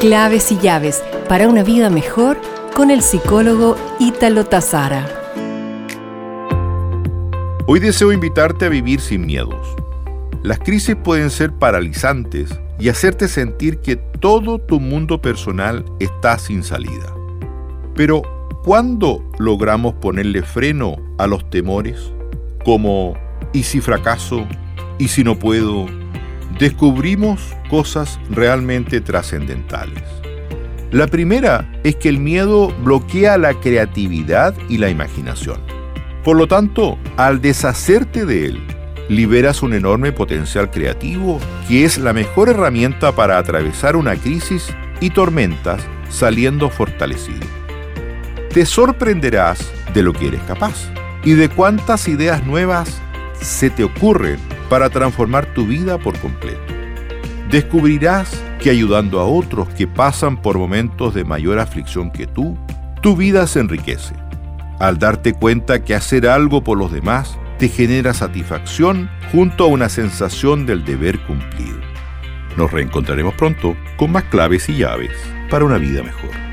Claves y llaves para una vida mejor con el psicólogo Ítalo Tazara. Hoy deseo invitarte a vivir sin miedos. Las crisis pueden ser paralizantes y hacerte sentir que todo tu mundo personal está sin salida. Pero, ¿cuándo logramos ponerle freno a los temores? Como, ¿y si fracaso? ¿Y si no puedo? Descubrimos cosas realmente trascendentales. La primera es que el miedo bloquea la creatividad y la imaginación. Por lo tanto, al deshacerte de él, liberas un enorme potencial creativo que es la mejor herramienta para atravesar una crisis y tormentas saliendo fortalecido. Te sorprenderás de lo que eres capaz y de cuántas ideas nuevas se te ocurren para transformar tu vida por completo. Descubrirás que ayudando a otros que pasan por momentos de mayor aflicción que tú, tu vida se enriquece. Al darte cuenta que hacer algo por los demás te genera satisfacción junto a una sensación del deber cumplido. Nos reencontraremos pronto con más claves y llaves para una vida mejor.